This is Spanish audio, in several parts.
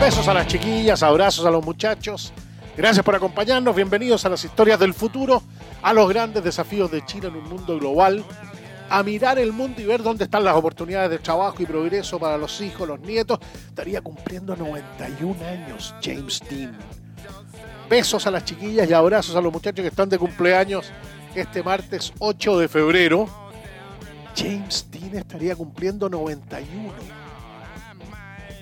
Besos a las chiquillas, abrazos a los muchachos. Gracias por acompañarnos. Bienvenidos a las historias del futuro, a los grandes desafíos de Chile en un mundo global, a mirar el mundo y ver dónde están las oportunidades de trabajo y progreso para los hijos, los nietos. Estaría cumpliendo 91 años James Dean. Besos a las chiquillas y abrazos a los muchachos que están de cumpleaños este martes 8 de febrero. James Dean estaría cumpliendo 91.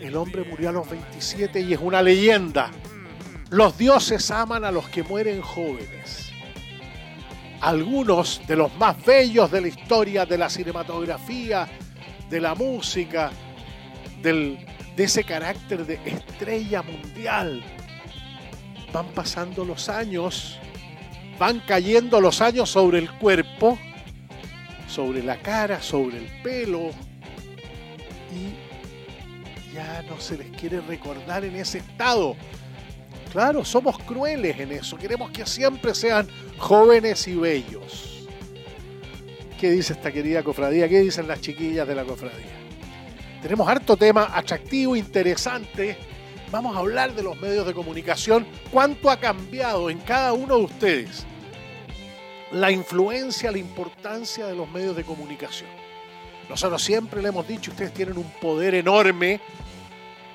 El hombre murió a los 27 y es una leyenda. Los dioses aman a los que mueren jóvenes. Algunos de los más bellos de la historia de la cinematografía, de la música, del, de ese carácter de estrella mundial. Van pasando los años, van cayendo los años sobre el cuerpo, sobre la cara, sobre el pelo y ya no se les quiere recordar en ese estado. Claro, somos crueles en eso. Queremos que siempre sean jóvenes y bellos. ¿Qué dice esta querida cofradía? ¿Qué dicen las chiquillas de la cofradía? Tenemos harto tema atractivo, interesante. Vamos a hablar de los medios de comunicación. ¿Cuánto ha cambiado en cada uno de ustedes la influencia, la importancia de los medios de comunicación? Nosotros siempre le hemos dicho, ustedes tienen un poder enorme.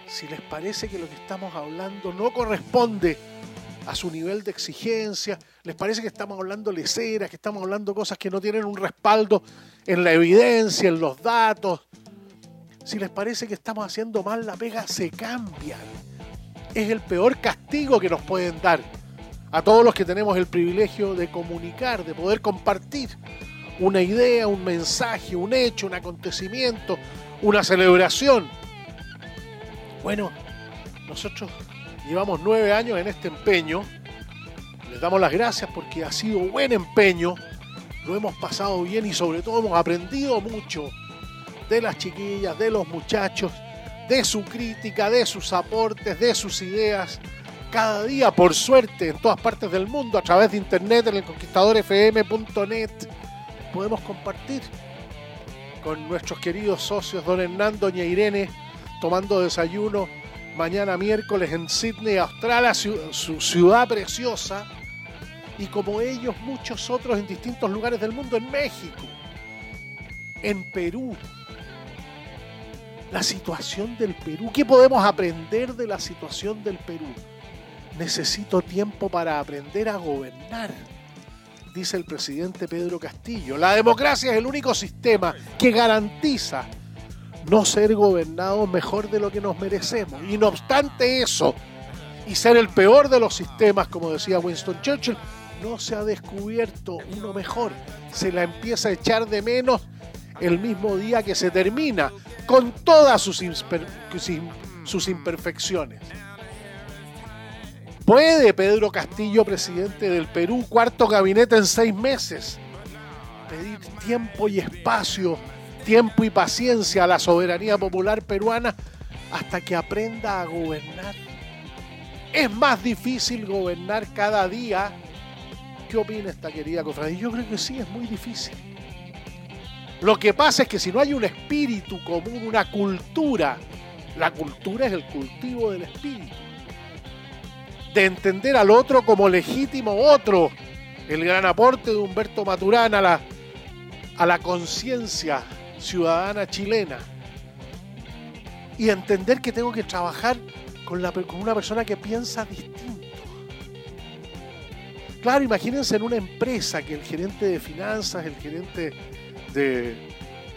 Si les parece que lo que estamos hablando no corresponde a su nivel de exigencia, les parece que estamos hablando leceras, que estamos hablando cosas que no tienen un respaldo en la evidencia, en los datos. Si les parece que estamos haciendo mal la pega, se cambian. Es el peor castigo que nos pueden dar a todos los que tenemos el privilegio de comunicar, de poder compartir una idea, un mensaje, un hecho, un acontecimiento, una celebración. Bueno, nosotros llevamos nueve años en este empeño. Les damos las gracias porque ha sido buen empeño. Lo hemos pasado bien y sobre todo hemos aprendido mucho de las chiquillas, de los muchachos, de su crítica, de sus aportes, de sus ideas. Cada día, por suerte, en todas partes del mundo, a través de internet, en el conquistadorfm.net podemos compartir con nuestros queridos socios, don Hernando, doña Irene, tomando desayuno mañana miércoles en Sydney, Australia, su, ciudad preciosa, y como ellos, muchos otros en distintos lugares del mundo, en México, en Perú. La situación del Perú. ¿Qué podemos aprender de la situación del Perú? Necesito tiempo para aprender a gobernar dice el presidente Pedro Castillo. La democracia es el único sistema que garantiza no ser gobernados mejor de lo que nos merecemos. Y no obstante eso, y ser el peor de los sistemas, como decía Winston Churchill, no se ha descubierto uno mejor. Se la empieza a echar de menos el mismo día que se termina, con todas sus, imperfecciones. ¿Puede Pedro Castillo, presidente del Perú, cuarto gabinete en seis meses, pedir tiempo y espacio, tiempo y paciencia a la soberanía popular peruana hasta que aprenda a gobernar? ¿Es más difícil gobernar cada día? ¿Qué opina esta querida cofradía? Yo creo que sí, es muy difícil. Lo que pasa es que si no hay un espíritu común, una cultura, la cultura es el cultivo del espíritu de entender al otro como legítimo otro. El gran aporte de Humberto Maturana a la, a la conciencia ciudadana chilena. Y entender que tengo que trabajar con, con una persona que piensa distinto. Claro, imagínense en una empresa que el gerente de finanzas, el gerente de,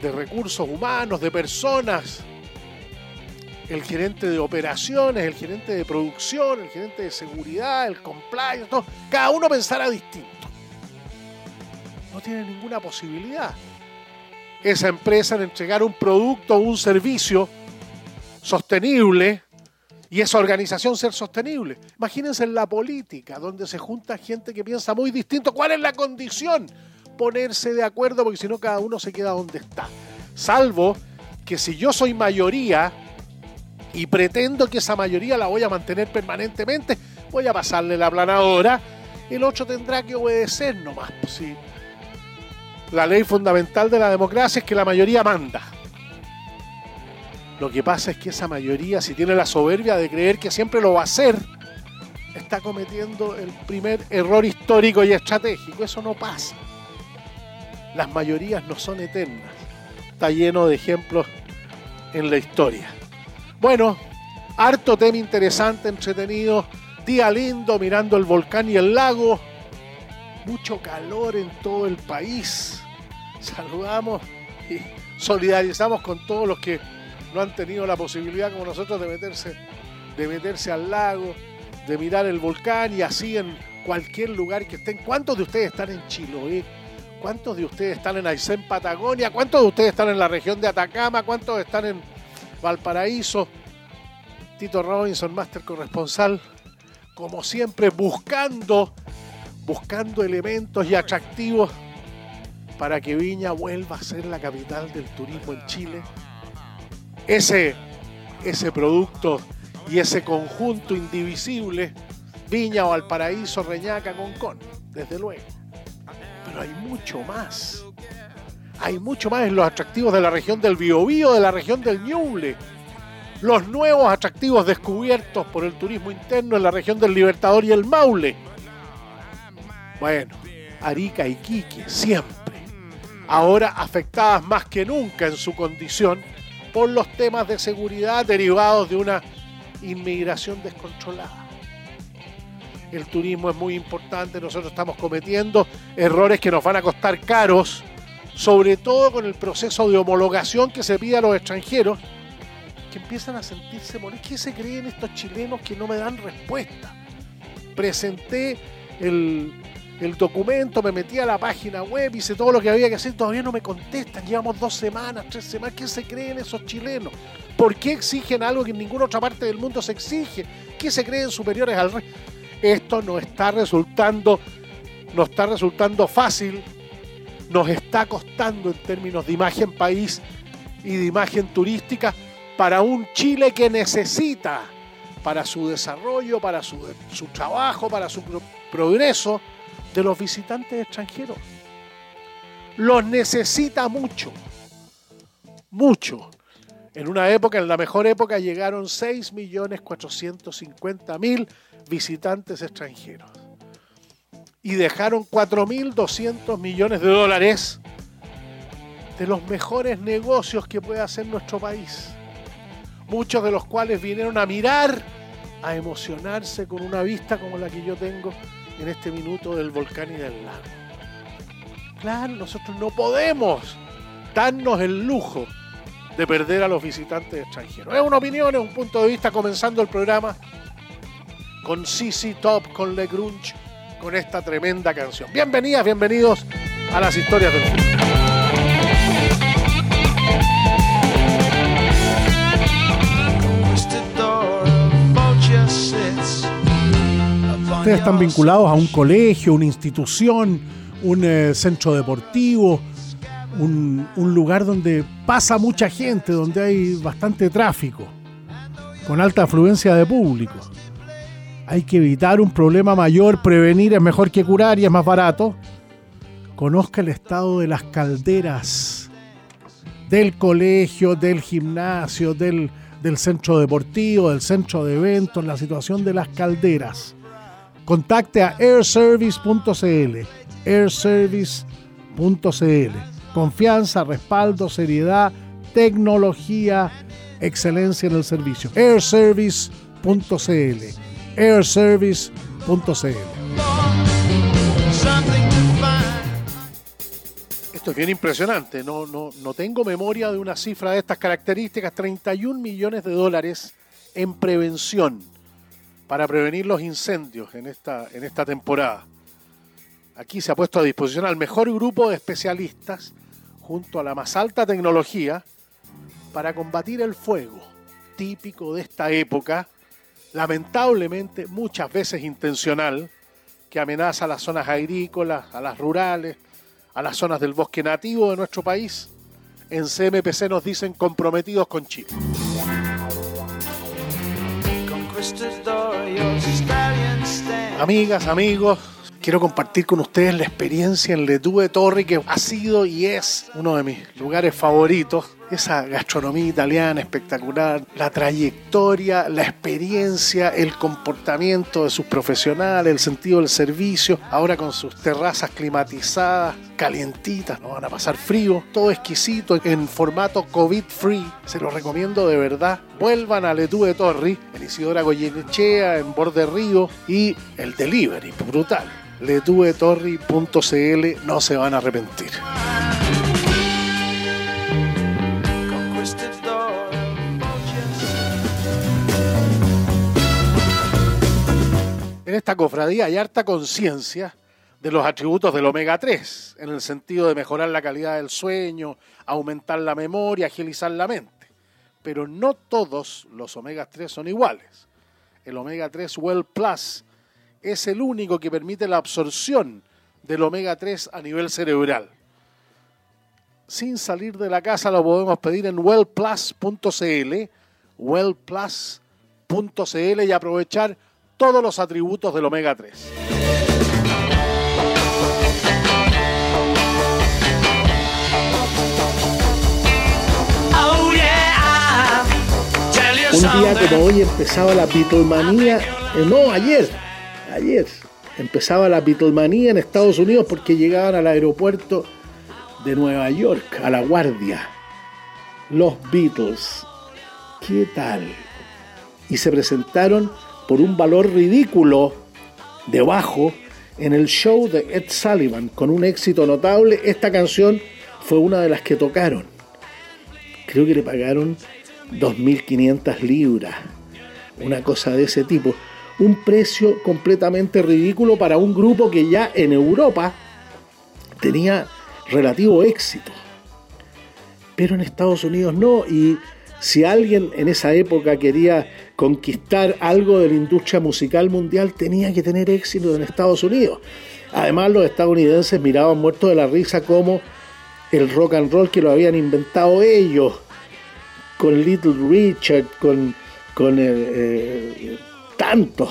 recursos humanos, de personas, el gerente de operaciones, el gerente de producción, el gerente de seguridad, el compliance, todo, cada uno pensará distinto. No tiene ninguna posibilidad esa empresa en entregar un producto o un servicio sostenible y esa organización ser sostenible. Imagínense en la política, donde se junta gente que piensa muy distinto. ¿Cuál es la condición? Ponerse de acuerdo, porque si no cada uno se queda donde está. Salvo que si yo soy mayoría y pretendo que esa mayoría la voy a mantener permanentemente, voy a pasarle la planadora, el otro tendrá que obedecer nomás. Pues, La ley fundamental de la democracia es que la mayoría manda. Lo que pasa es que esa mayoría, si tiene la soberbia de creer que siempre lo va a hacer, está cometiendo el primer error histórico y estratégico. Eso no pasa. Las mayorías no son eternas. Está lleno de ejemplos en la historia. Bueno, harto tema interesante, entretenido. Día lindo, mirando el volcán y el lago. Mucho calor en todo el país. Saludamos y solidarizamos con todos los que no han tenido la posibilidad como nosotros de meterse, de meterse al lago, de mirar el volcán y así en cualquier lugar que estén. ¿Cuántos de ustedes están en Chiloé? ¿Cuántos de ustedes están en Aysén, Patagonia? ¿Cuántos de ustedes están en la región de Atacama? ¿Cuántos están en Valparaíso? Tito Robinson, máster corresponsal, como siempre buscando, buscando elementos y atractivos para que Viña vuelva a ser la capital del turismo en Chile ese, ese producto y ese conjunto indivisible, Viña Valparaíso, Reñaca, Concón, desde luego. Hay mucho más. Hay mucho más en los atractivos de la región del Biobío, de la región del Ñuble. Los nuevos atractivos descubiertos por el turismo interno en la región del Libertador y el Maule. Bueno, Arica y Quique, siempre. Ahora afectadas más que nunca en su condición por los temas de seguridad derivados de una inmigración descontrolada. El turismo es muy importante, nosotros estamos cometiendo errores que nos van a costar caros, sobre todo con el proceso de homologación que se pide a los extranjeros, que empiezan a sentirse morir. ¿Qué se creen estos chilenos que no me dan respuesta? Presenté el, documento, me metí a la página web, hice todo lo que había que hacer, todavía no me contestan, llevamos dos semanas, tres semanas, ¿qué se creen esos chilenos? ¿Por qué exigen algo que en ninguna otra parte del mundo se exige? ¿Qué se creen superiores al rey? Esto no está resultando, no está resultando fácil, nos está costando en términos de imagen país y de imagen turística para un Chile que necesita para su desarrollo, para su, su trabajo, para su progreso, de los visitantes extranjeros. Los necesita mucho, mucho. En una época, en la mejor época, llegaron 6.450.000 visitantes extranjeros. Y dejaron 4.200 millones de dólares de los mejores negocios que puede hacer nuestro país. Muchos de los cuales vinieron a mirar, a emocionarse con una vista como la que yo tengo en este minuto del volcán y del lago. Claro, nosotros no podemos darnos el lujo de perder a los visitantes extranjeros. Es una opinión, es un punto de vista comenzando el programa con CC Top, con Le Grunge, con esta tremenda canción. Bienvenidas, bienvenidos a las historias del mundo. están vinculados a un colegio, una institución, un eh, centro deportivo, un, lugar donde pasa mucha gente, donde hay bastante tráfico, con alta afluencia de público. Hay que evitar un problema mayor, prevenir es mejor que curar y es más barato. Conozca el estado de las calderas del colegio, del gimnasio, del, del centro deportivo, del centro de eventos, la situación de las calderas contacte a airservice.cl. airservice.cl. Confianza, respaldo, seriedad, tecnología, excelencia en el servicio. airservice.cl. airservice.cl. Esto es bien impresionante. No, no, no tengo memoria de una cifra de estas características. 31 millones de dólares en prevención para prevenir los incendios en esta, en esta temporada. Aquí se ha puesto a disposición al mejor grupo de especialistas junto a la más alta tecnología para combatir el fuego, típico de esta época, lamentablemente muchas veces intencional, que amenaza a las zonas agrícolas, a las rurales, a las zonas del bosque nativo de nuestro país. En CMPC nos dicen comprometidos con Chile. Amigas, amigos, quiero compartir con ustedes la experiencia en Letue Torri, que ha sido y es uno de mis lugares favoritos. Esa gastronomía italiana espectacular, la trayectoria, la experiencia, el comportamiento de sus profesionales, el sentido del servicio, ahora con sus terrazas climatizadas, calientitas, no van a pasar frío, todo exquisito en formato COVID free, se lo recomiendo de verdad. Vuelvan a Letue Torri, en Isidora Goyenechea, en Borde Río y el delivery, brutal letuetorri.cl no se van a arrepentir. En esta cofradía hay harta conciencia de los atributos del omega 3, en el sentido de mejorar la calidad del sueño, aumentar la memoria, agilizar la mente. Pero no todos los omega 3 son iguales. El omega 3 Well Plus es el único que permite la absorción del omega 3 a nivel cerebral. Sin salir de la casa lo podemos pedir en wellplus.cl, wellplus.cl y aprovechar todos los atributos del omega 3. Un día como hoy empezaba la Beatlemanía, eh, no, ayer, ayer empezaba la Beatlemanía en Estados Unidos porque llegaban al aeropuerto de Nueva York, a La Guardia, los Beatles. ¿Qué tal? Y se presentaron por un valor ridículo debajo en el show de Ed Sullivan con un éxito notable. Esta canción fue una de las que tocaron. Creo que le pagaron 2.500 libras, una cosa de ese tipo un precio completamente ridículo para un grupo que ya en Europa tenía relativo éxito. Pero en Estados Unidos no. Y si alguien en esa época quería conquistar algo de la industria musical mundial, tenía que tener éxito en Estados Unidos. Además, los estadounidenses miraban muertos de la risa como el rock and roll que lo habían inventado ellos, con Little Richard, con, con el, eh, tantos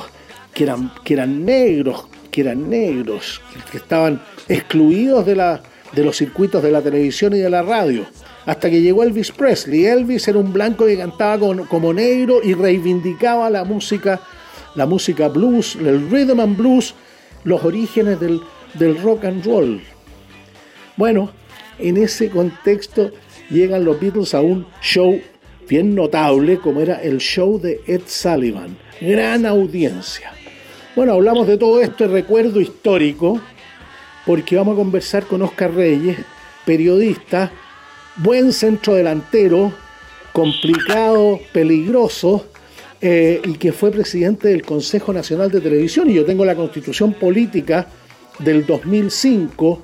que eran, que eran negros, que eran negros, que estaban excluidos de, la, de los circuitos de la televisión y de la radio. Hasta que llegó Elvis Presley. Elvis era un blanco que cantaba como, negro y reivindicaba la música, la música blues, el rhythm and blues, los orígenes del, del rock and roll. Bueno, en ese contexto llegan los Beatles a un show bien notable como era el show de Ed Sullivan gran audiencia. Bueno, hablamos de todo esto, recuerdo histórico, porque vamos a conversar con Oscar Reyes, periodista, buen centro delantero, complicado, peligroso, eh, y que fue presidente del Consejo Nacional de Televisión. Y yo tengo la constitución política del 2005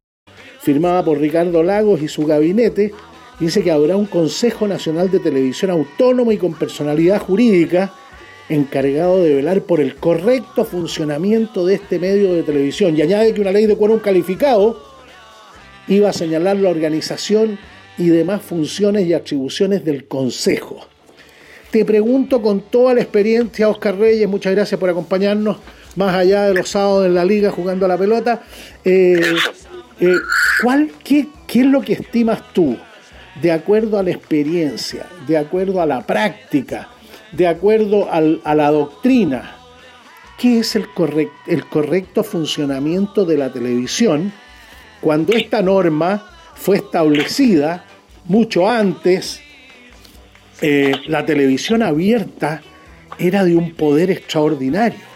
Firmada por Ricardo Lagos y su gabinete, dice que habrá un Consejo Nacional de Televisión autónomo y con personalidad jurídica encargado de velar por el correcto funcionamiento de este medio de televisión. Y añade que una ley de quórum calificado iba a señalar la organización y demás funciones y atribuciones del Consejo. Te pregunto con toda la experiencia, Oscar Reyes, muchas gracias por acompañarnos más allá de los sábados en la liga jugando a la pelota. Eh, eh, ¿cuál, qué, ¿Qué es lo que estimas tú, de acuerdo a la experiencia, de acuerdo a la práctica, de acuerdo a la doctrina? ¿Qué es el, correcto funcionamiento de la televisión cuando esta norma fue establecida mucho antes? Eh, la televisión abierta era de un poder extraordinario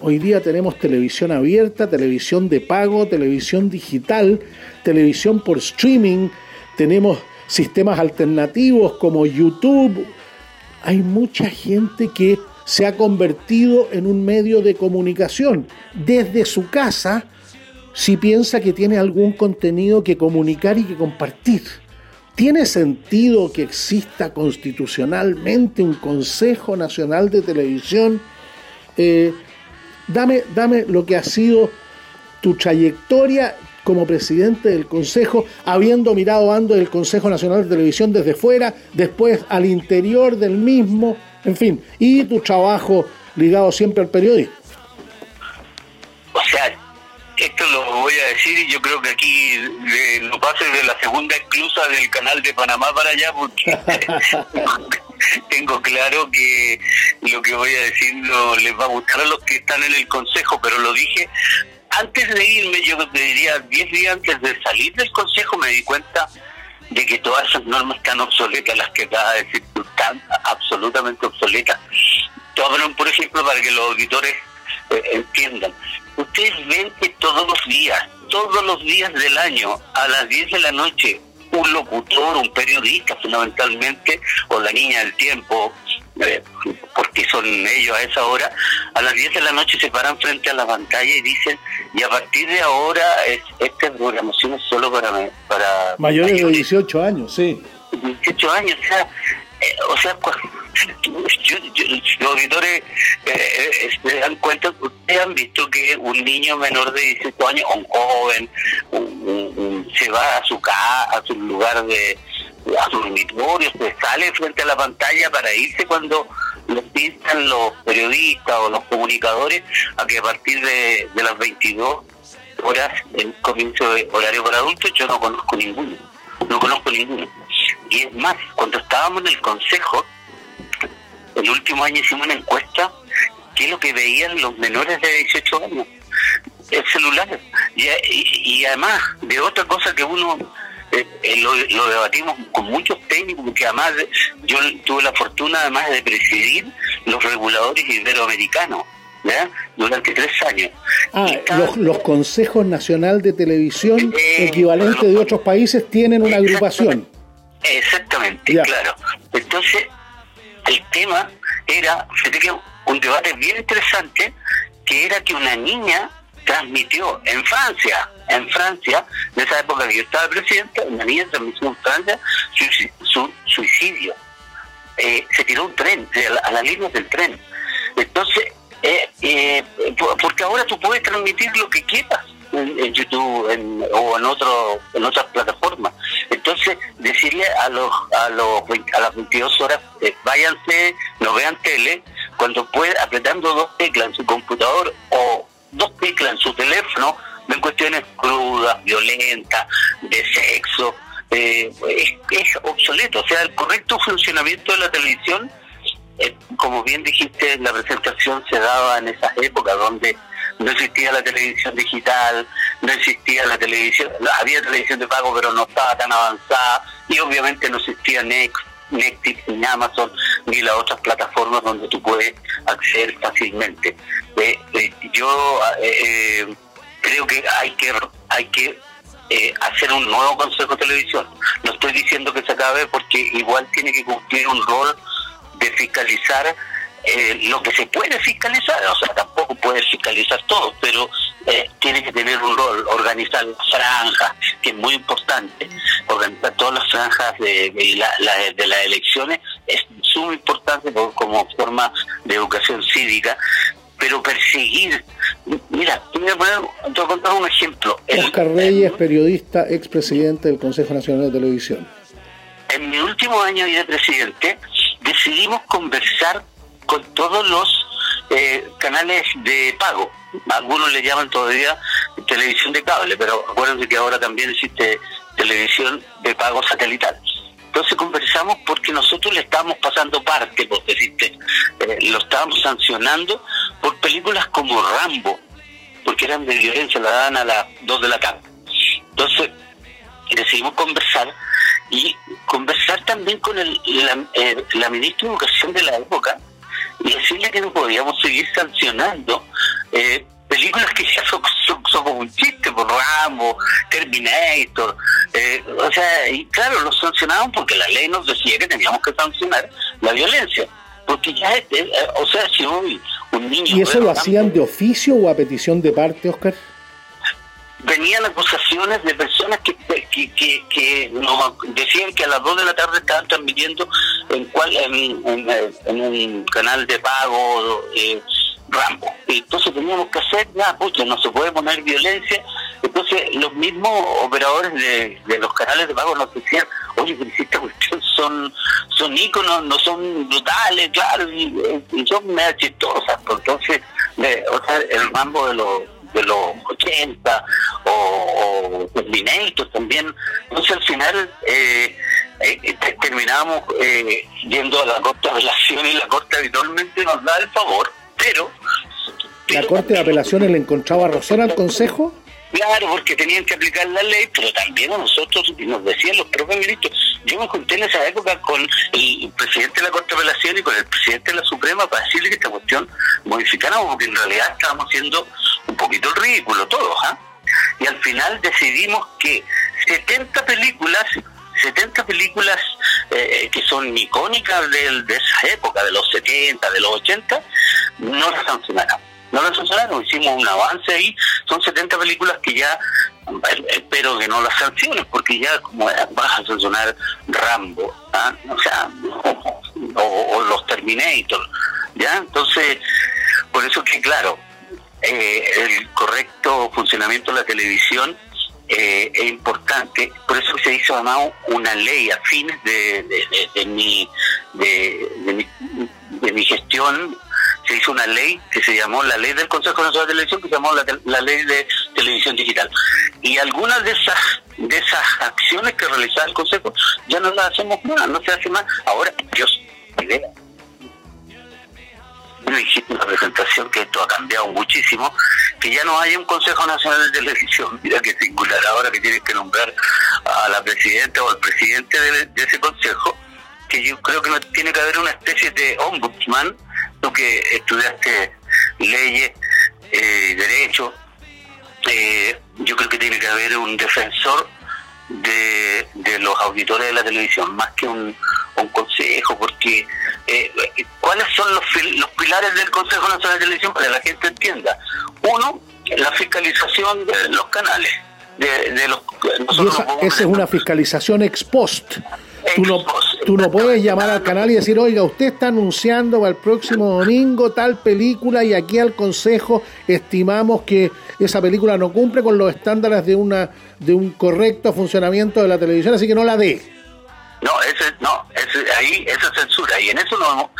Hoy día tenemos televisión abierta, televisión de pago, televisión digital, televisión por streaming, tenemos sistemas alternativos como YouTube. Hay mucha gente que se ha convertido en un medio de comunicación desde su casa si piensa que tiene algún contenido que comunicar y que compartir. ¿Tiene sentido que exista constitucionalmente un Consejo Nacional de Televisión? Eh, Dame, dame lo que ha sido tu trayectoria como presidente del Consejo, habiendo mirado ando del Consejo Nacional de Televisión desde fuera, después al interior del mismo, en fin, y tu trabajo ligado siempre al periodismo. O sea, esto lo voy a decir y yo creo que aquí lo pase de la segunda exclusa del canal de Panamá para allá porque tengo claro que lo que voy a decir no les va a gustar a los que están en el consejo, pero lo dije antes de irme, yo te diría 10 días antes de salir del consejo me di cuenta de que todas esas normas están obsoletas, las que acabas de decir, están absolutamente obsoletas. Toman, por ejemplo, para que los auditores eh, entiendan, ustedes ven que todos los días, todos los días del año, a las 10 de la noche, un locutor, un periodista fundamentalmente, o la niña del tiempo, eh, porque son ellos a esa hora, a las 10 de la noche se paran frente a la pantalla y dicen, y a partir de ahora es, esta programación es solo para... para mayores, de 18 años, sí. 18 años, o sea, eh, o sea los auditores eh, eh, se dan cuenta, ustedes han visto que un niño menor de 18 años, un joven, se va a su casa, a su lugar de, a su dormitorio, se sale frente a la pantalla para irse cuando le piensan los periodistas o los comunicadores a que a partir de las 22 horas el comienzo de horario para adultos yo no conozco ninguno, no conozco ninguno. Y es más, cuando estábamos en el consejo, el último año hicimos una encuesta, ¿qué es lo que veían los menores de 18 años? El celular. Y, además de otra cosa que uno eh, eh, lo, debatimos con muchos técnicos, porque además yo tuve la fortuna además de presidir los reguladores iberoamericanos. Durante tres años. Ah, los, consejos nacional de televisión eh, equivalentes de otros países tienen una agrupación. Exactamente, claro. Entonces, el tema era, que un debate bien interesante, que era que una niña transmitió en Francia, en Francia, en esa época que yo estaba presidente, una niña transmitió en Francia su, suicidio. Eh, se tiró un tren, a la línea del tren. Entonces, eh, eh, porque ahora tú puedes transmitir lo que quieras en, YouTube o en otro en otras plataformas. Entonces, decirle a los a los a las 22 horas, eh, váyanse, no vean tele, cuando puede, apretando dos teclas en su computador o dos teclas en su teléfono, ven cuestiones crudas, violentas, de sexo, eh, es, obsoleto. O sea, el correcto funcionamiento de la televisión, eh, como bien dijiste, la presentación se daba en esas épocas donde no existía la televisión digital, no existía la televisión, había televisión de pago pero no estaba tan avanzada y obviamente no existía Netflix ni Amazon ni las otras plataformas donde tú puedes acceder fácilmente. Eh, eh, yo eh, creo que hay que hay que hacer un nuevo consejo de televisión. No estoy diciendo que se acabe porque igual tiene que cumplir un rol de fiscalizar lo que se puede fiscalizar, o sea, tampoco puede fiscalizar todo, pero eh, tiene que tener un rol, organizar franjas, que es muy importante, organizar todas las franjas de, de, las elecciones es sumamente importante como forma de educación cívica, pero perseguir, mira, te voy a, contar un ejemplo. Oscar Reyes, periodista, expresidente del Consejo Nacional de Televisión. En mi último año de presidente, decidimos conversar con todos los eh, canales de pago. Algunos le llaman todavía televisión de cable, pero acuérdense que ahora también existe televisión de pago satelital. Entonces conversamos porque nosotros le estábamos pasando parte, por decirte, eh, lo estábamos sancionando por películas como Rambo, porque eran de violencia, la dan a las 2 de la tarde. Entonces decidimos conversar y conversar también con el, la, eh, la ministra de Educación de la época y decirle que no podíamos seguir sancionando eh, películas que ya son, como un chiste, por Rambo, Terminator, eh, o sea, y claro, los sancionaban porque la ley nos decía que teníamos que sancionar la violencia, porque ya, eh, o sea, si hoy un niño... ¿Y eso lo hacían de oficio o a petición de parte, Oscar? Venían acusaciones de personas que, que, que, nos decían que a las 2 de la tarde estaban transmitiendo en, cual, en, un canal de pago eh, Rambo. Entonces teníamos que hacer, ya, pucha, no se puede poner violencia. Entonces los mismos operadores de, de los canales de pago nos decían, oye, pero si esta cuestión son, son íconos, no son brutales, claro, y, son medio chistosas. Entonces, o sea, el Rambo de los de los 80 o, o Terminator también. Entonces al final eh, eh, terminamos eh, yendo a la Corte de Apelación y la Corte habitualmente nos da el favor, pero... ¿La Corte de Apelaciones le encontraba razón al Consejo? Claro, porque tenían que aplicar la ley, pero también a nosotros, y nos decían los propios ministros. Yo me junté en esa época con el presidente de la Corte de Apelación y con el presidente de la Suprema para decirle que esta cuestión modificara, porque en realidad estábamos haciendo un poquito el ridículo todos, ¿ah? Y al final decidimos que 70 películas 70 películas eh, que son icónicas de, de, esa época, de los 70, de los 80, no las sancionaron. No las sancionaron, hicimos un avance ahí, son 70 películas que ya, espero que no las sanciones, porque ya como vas a sancionar Rambo, ¿ah? o sea, o, los Terminator, ¿ya? Entonces, por eso que claro, eh, el correcto funcionamiento de la televisión eh, es importante, por eso se hizo además una ley a fines de, de, mi, de, mi, gestión, se hizo una ley que se llamó la ley del Consejo Nacional de Televisión, que se llamó la, ley de televisión digital. Y algunas de esas de esas acciones que realizaba el Consejo ya no las hacemos más, no se hace más. Ahora, Dios, idea dijiste en la presentación que esto ha cambiado muchísimo, que ya no hay un Consejo Nacional de Televisión, mira que singular ahora que tienes que nombrar a la presidenta o al presidente de, ese consejo, que yo creo que no tiene que haber una especie de ombudsman, tú que estudiaste leyes, eh, derecho, eh, yo creo que tiene que haber un defensor de, de los auditores de la televisión, más que un, consejo, porque eh, ¿cuáles son los, los pilares del Consejo Nacional de Televisión para que la gente entienda? Uno, la fiscalización de los canales. De, los, esa, es una fiscalización ex post. Tú no, tú no puedes llamar al canal y decir, oiga, usted está anunciando para el próximo domingo tal película y aquí al Consejo estimamos que esa película no cumple con los estándares de, una, de un correcto funcionamiento de la televisión, así que no la dé. No, ese, no, ese, ahí esa censura. Y en eso no,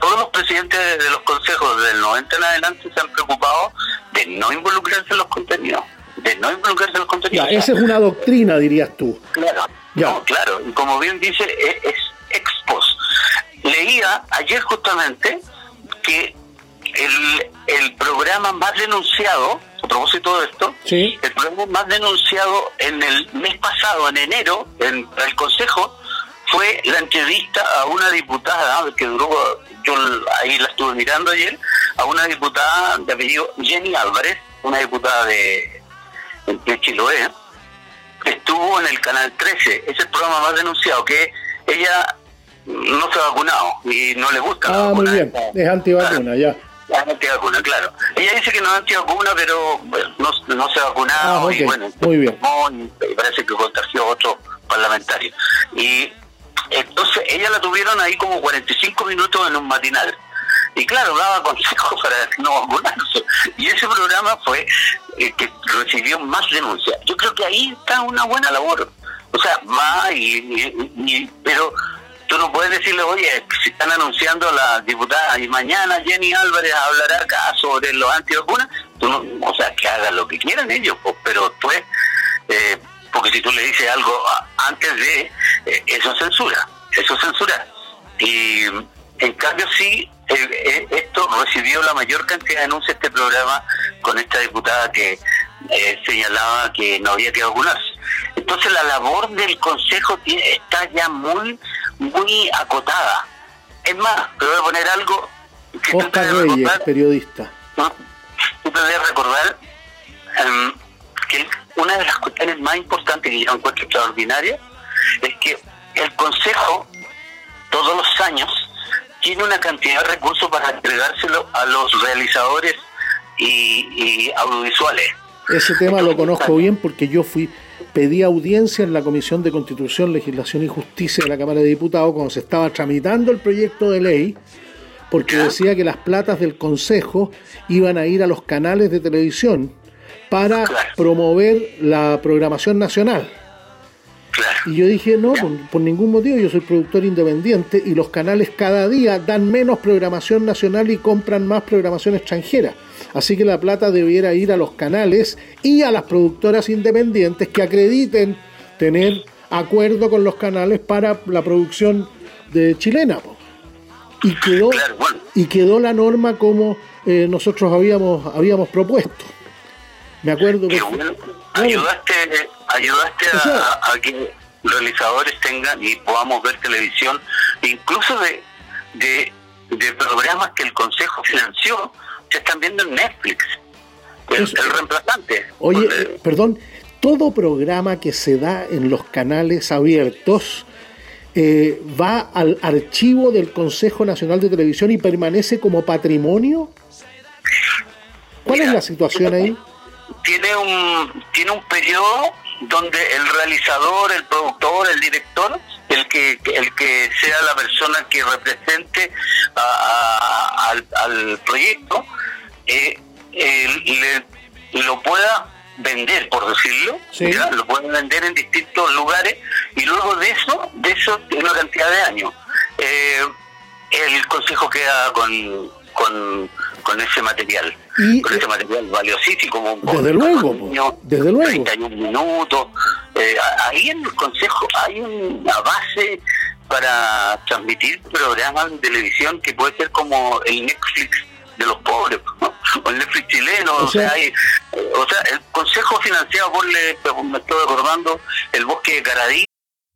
todos los presidentes de los consejos del 90 en adelante se han preocupado de no involucrarse en los contenidos. De no involucrarse en los contenidos. Ya, esa es una doctrina, dirías tú. Claro, ya. claro. Y como bien dice, e, es, expos. Leía ayer justamente que el, el programa más denunciado, a propósito de esto, ¿Sí? el programa más denunciado en el mes pasado, en enero, en el Consejo, fue la entrevista a una diputada que duró, yo ahí la estuve mirando ayer, a una diputada de apellido Jenny Álvarez, una diputada de, de Chiloé, que estuvo en el Canal 13, es el programa más denunciado, que ella no se ha vacunado y no le gusta. Ah, muy bien, es antivacuna, ya. antivacuna, claro. Ella dice que no es antivacuna, pero no, no, se ha vacunado ah, y bueno, muy bien. y parece que contagió a otro parlamentario. Y entonces ella la tuvieron ahí como 45 minutos en un matinal. Y claro, daba consejos para no vacunarse. Y ese programa fue el que recibió más denuncias. Yo creo que ahí está una buena labor. O sea, va y pero tú no puedes decirle, oye, si están anunciando las diputadas y mañana Jenny Álvarez hablará acá sobre los antivacunas, tú o sea, que hagan lo que quieran ellos, pues, pero pues, eh, porque si tú le dices algo antes de, eh, eso censura, eso censura. Y en cambio sí, eh, esto recibió la mayor cantidad de denuncias este programa con esta diputada que señalaba que no había que vacunarse. Entonces la labor del Consejo está ya muy muy acotada. Es más, te voy a poner algo que Oscar Reyes, periodista. ¿no? Tú te recordar em, que una de las cuestiones más importantes que yo encuentro extraordinaria es que el Consejo todos los años tiene una cantidad de recursos para entregárselo a los realizadores y, audiovisuales. Ese tema lo conozco bien porque yo fui pedí audiencia en la Comisión de Constitución, Legislación y Justicia de la Cámara de Diputados cuando se estaba tramitando el proyecto de ley, porque decía que las platas del Consejo iban a ir a los canales de televisión para promover la programación nacional. Y yo dije, no, por, ningún motivo, yo soy productor independiente y los canales cada día dan menos programación nacional y compran más programación extranjera. Así que la plata debiera ir a los canales y a las productoras independientes que acrediten tener acuerdo con los canales para la producción de chilena. Y quedó, y quedó la norma como eh, nosotros habíamos, habíamos propuesto. Me acuerdo que... ayudaste, ayudaste a, que realizadores tengan y podamos ver televisión, incluso de, de, de programas que el Consejo financió se están viendo en Netflix. El, reemplazante. Oye, eh, perdón, todo programa que se da en los canales abiertos eh, va al archivo del Consejo Nacional de Televisión y permanece como patrimonio. ¿Cuál es la situación ahí? Tiene un, tiene un periodo donde el realizador, el productor, el director, el que, el que sea la persona que represente al, al proyecto, eh, lo pueda vender, por decirlo, lo pueden vender en distintos lugares y luego de eso, de eso, una cantidad de años, eh, el consejo queda con, con, ese material, con ese material valiosísimo, desde luego, desde luego, 31 minutos, eh, ahí en el consejo hay una base para transmitir programas de televisión que puede ser como el Netflix de los pobres, o el Netflix chileno, o sea, hay, o sea, el consejo financiado por, le, me estoy acordando, el bosque de Caradí.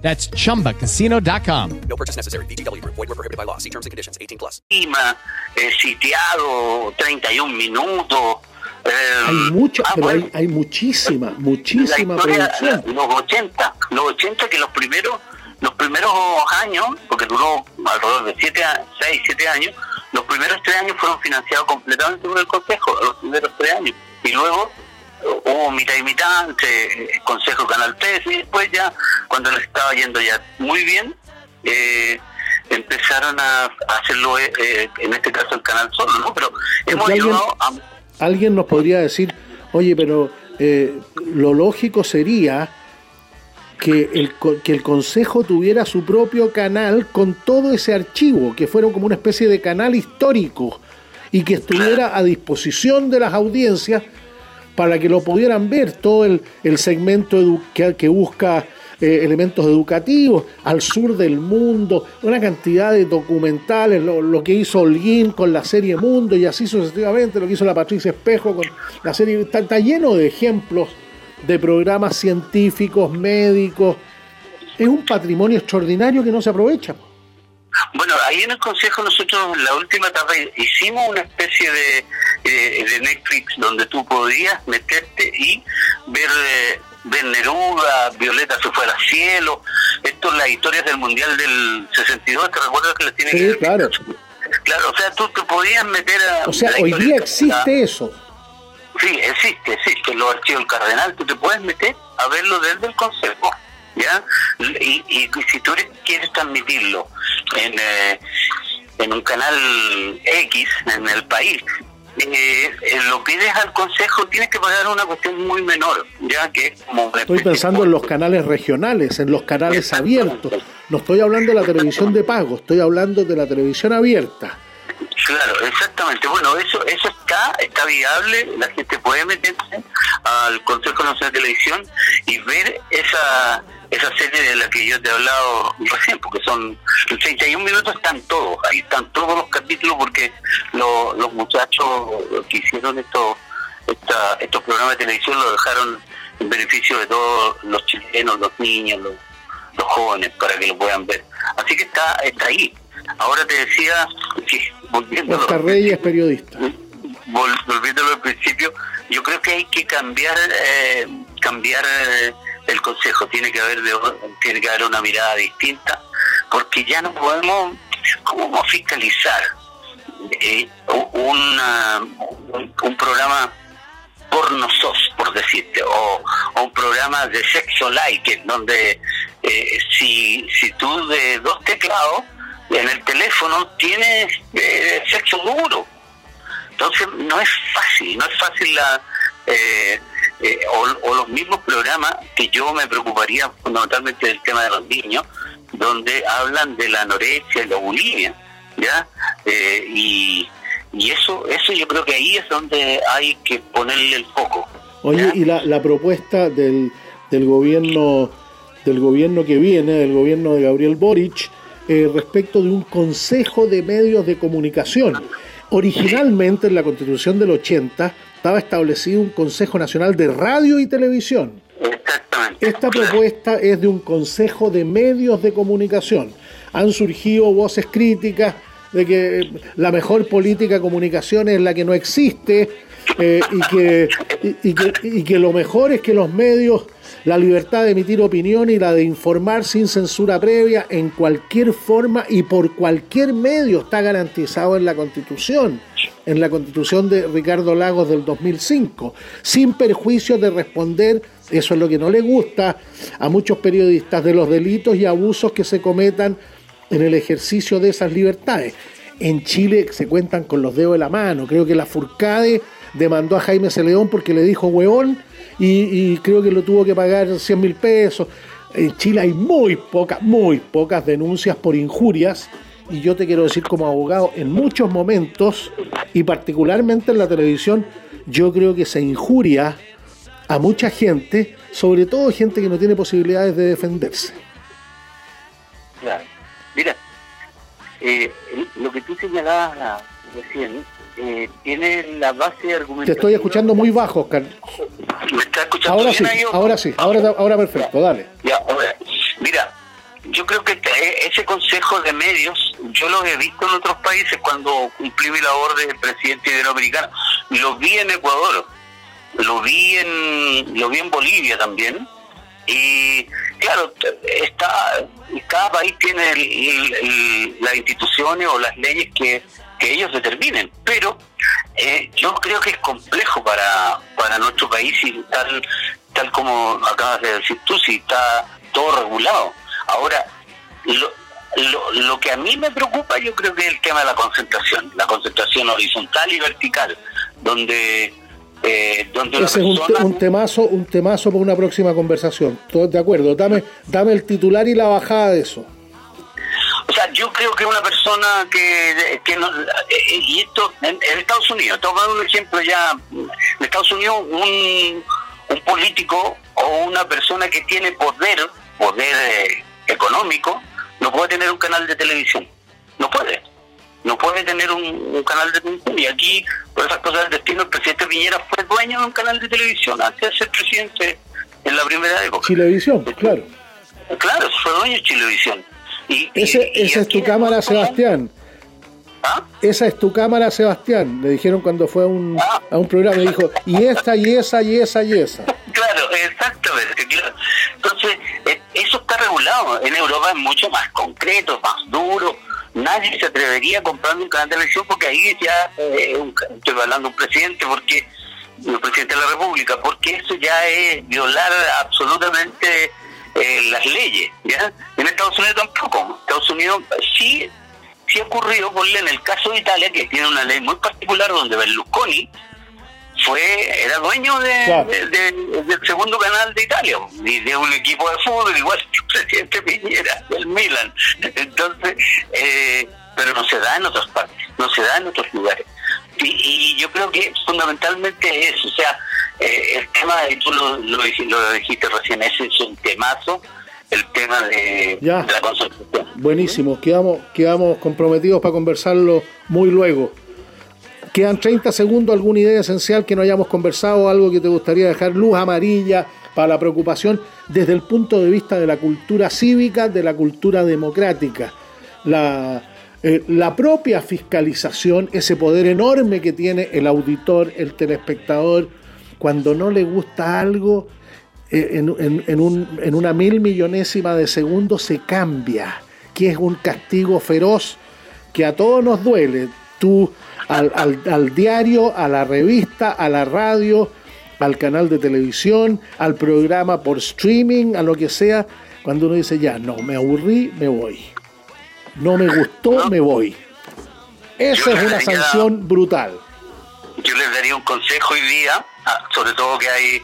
That's chumbacasino.com. No purchase necessary. BGW. Void were prohibited by law. See terms and conditions 18 plus. Eh, sitiado 31 minutos. hay mucha, ah, pero hay, hay, muchísima, muchísima producción. Los 80, los 80 que los primeros los primeros años, porque duró alrededor de 7, 6, 7 años, los primeros tres años fueron financiados completamente por el Consejo, los primeros tres años. Y luego hubo mitad y mitad entre el Consejo Canal 3 y después ya, cuando les estaba yendo ya muy bien, eh, empezaron a, hacerlo, eh, eh, en este caso el Canal Solo, ¿no? Pero hemos ayudado a... Alguien nos podría decir, oye, pero lo lógico sería que el, que el Consejo tuviera su propio canal con todo ese archivo, que fuera como una especie de canal histórico y que estuviera a disposición de las audiencias para que lo pudieran ver, todo el, segmento que, que, busca eh, elementos educativos, al sur del mundo, una cantidad de documentales, lo, que hizo Holguín con la serie Mundo y así sucesivamente, lo que hizo la Patricia Espejo con la serie, está lleno de ejemplos de programas científicos, médicos. Es un patrimonio extraordinario que no se aprovecha. Bueno, ahí en el Consejo nosotros en la última etapa hicimos una especie de, de, Netflix donde tú podías meterte y ver, eh, ver Neruda, Violeta se fue al cielo, esto las historias del Mundial del 62, ¿te recuerdas que les tiene sí, que claro. Claro, o sea, tú te podías meter a... O sea, hoy día existe eso. Sí, existe, existe. Los archivos del cardenal, tú te puedes meter a verlo desde el consejo. ¿Ya? Y, y si tú quieres transmitirlo en, eh, en un canal X, en el país, eh, eh, lo pides al consejo, tienes que pagar una cuestión muy menor, ya que como Estoy pensando en los canales regionales, en los canales abiertos. No estoy hablando de la televisión de pago, estoy hablando de la televisión abierta. Claro, exactamente. Bueno, eso eso está está viable. La gente puede meterse al Consejo Nacional de Televisión y ver esa esa serie de la que yo te he hablado recién, porque son 31 minutos, están todos, ahí están todos los capítulos, porque los muchachos que hicieron estos estos programas de televisión lo dejaron en beneficio de todos los chilenos, los niños, los, los jóvenes, para que lo puedan ver. Así que está, está ahí. Ahora te decía, volviendo Oscar Reyes periodista. volviéndolo al principio, yo creo que hay que cambiar eh, cambiar eh, el consejo, tiene que haber tiene que haber una mirada distinta, porque ya no podemos, ¿cómo fiscalizar eh, un, un programa porno sos, por decirte, o, un programa de sexo like, donde si, si tú de dos teclados en el teléfono tiene eh, sexo duro. Entonces no es fácil, no es fácil la... Eh, eh, o, los mismos programas que yo me preocuparía fundamentalmente del tema de los niños, donde hablan de la anorexia y la bulimia, ¿ya? y, y eso, eso yo creo que ahí es donde hay que ponerle el foco. Oye, y la, la propuesta del, del gobierno del gobierno que viene, del gobierno de Gabriel Boric, eh, respecto de un Consejo de Medios de Comunicación. Originalmente en la Constitución del 80 estaba establecido un Consejo Nacional de Radio y Televisión. Esta propuesta es de un Consejo de Medios de Comunicación. Han surgido voces críticas de que la mejor política de comunicación es la que no existe eh, y, que, y que lo mejor es que los medios la libertad de emitir opinión y la de informar sin censura previa en cualquier forma y por cualquier medio está garantizado en la Constitución, en la Constitución de Ricardo Lagos del 2005, sin perjuicio de responder, eso es lo que no le gusta a muchos periodistas, de los delitos y abusos que se cometan en el ejercicio de esas libertades. En Chile se cuentan con los dedos de la mano, creo que la Furcade demandó a Jaime Celeón porque le dijo hueón y, creo que lo tuvo que pagar 100 mil pesos. En Chile hay muy pocas, muy pocas denuncias por injurias y yo te quiero decir como abogado, en muchos momentos y particularmente en la televisión, yo creo que se injuria a mucha gente, sobre todo gente que no tiene posibilidades de defenderse. Claro. Mira, eh, lo que tú señalabas recién eh, tiene la base de argumentación. Te estoy escuchando muy bajo, Oscar. ¿Me está escuchando ahora sí, ahora sí, ahora, ahora perfecto, dale. Ya, mira, yo creo que ese consejo de medios, yo lo he visto en otros países cuando cumplí mi labor de presidente iberoamericano. lo vi en Ecuador, lo vi en, lo vi en Bolivia también, y claro, está, cada país tiene las instituciones o las leyes que, que ellos determinen, pero eh, yo creo que es complejo para, para nuestro país y tal, tal como acabas de decir tú, si está todo regulado. Ahora, lo, lo, lo que a mí me preocupa yo creo que es el tema de la concentración, la concentración horizontal y vertical, donde eh, donde Ese es un, temazo, un temazo para una próxima conversación. Todos de acuerdo. Dame, dame el titular y la bajada de eso. O sea, yo creo que una persona que, que no, eh, y esto en, Estados Unidos, tomando un ejemplo ya, en Estados Unidos un, un político o una persona que tiene poder, poder eh, económico, no puede tener un canal de televisión. No puede no puede tener un, canal de televisión. Y aquí, por esas cosas del destino, el presidente Piñera fue dueño de un canal de televisión antes de ser presidente en la primera época. Chilevisión, claro. Claro, fue dueño de Chilevisión. Y, Ese, esa es tu cámara, Sebastián. ¿Ah? Esa es tu cámara, Sebastián. Le dijeron cuando fue a un, ¿Ah? a un programa, le dijo, y esta, y esa, y esa, y esa. Claro, exactamente. Claro. Entonces, eh, eso está regulado. En Europa es mucho más concreto, más duro nadie se atrevería a comprar un canal de televisión porque ahí ya eh, estoy hablando de un presidente porque el presidente de la República porque eso ya es violar absolutamente eh, las leyes ya en Estados Unidos tampoco Estados Unidos sí sí ha ocurrido en el caso de Italia que tiene una ley muy particular donde Berlusconi fue era dueño de, del segundo canal de Italia y de un equipo de fútbol igual que el presidente Piñera del Milan. Entonces eh, pero no se da en otras partes no se da en otros lugares. Y, yo creo que fundamentalmente es o sea eh, el tema y tú lo, lo, dijiste recién ese es un temazo el tema de, la concentración buenísimo quedamos quedamos comprometidos para conversarlo muy luego. Quedan 30 segundos, alguna idea esencial que no hayamos conversado, algo que te gustaría dejar, luz amarilla para la preocupación desde el punto de vista de la cultura cívica, de la cultura democrática. La, eh, la propia fiscalización, ese poder enorme que tiene el auditor, el telespectador, cuando no le gusta algo, eh, en, en, un, en una mil millonésima de segundo se cambia, que es un castigo feroz que a todos nos duele. Tú al, al, diario, a la revista, a la radio, al canal de televisión, al programa por streaming, a lo que sea, cuando uno dice, ya, no, me aburrí, me voy. No me gustó, me voy. Esa es una sanción brutal. Yo les daría un consejo hoy día, ah, sobre todo que hay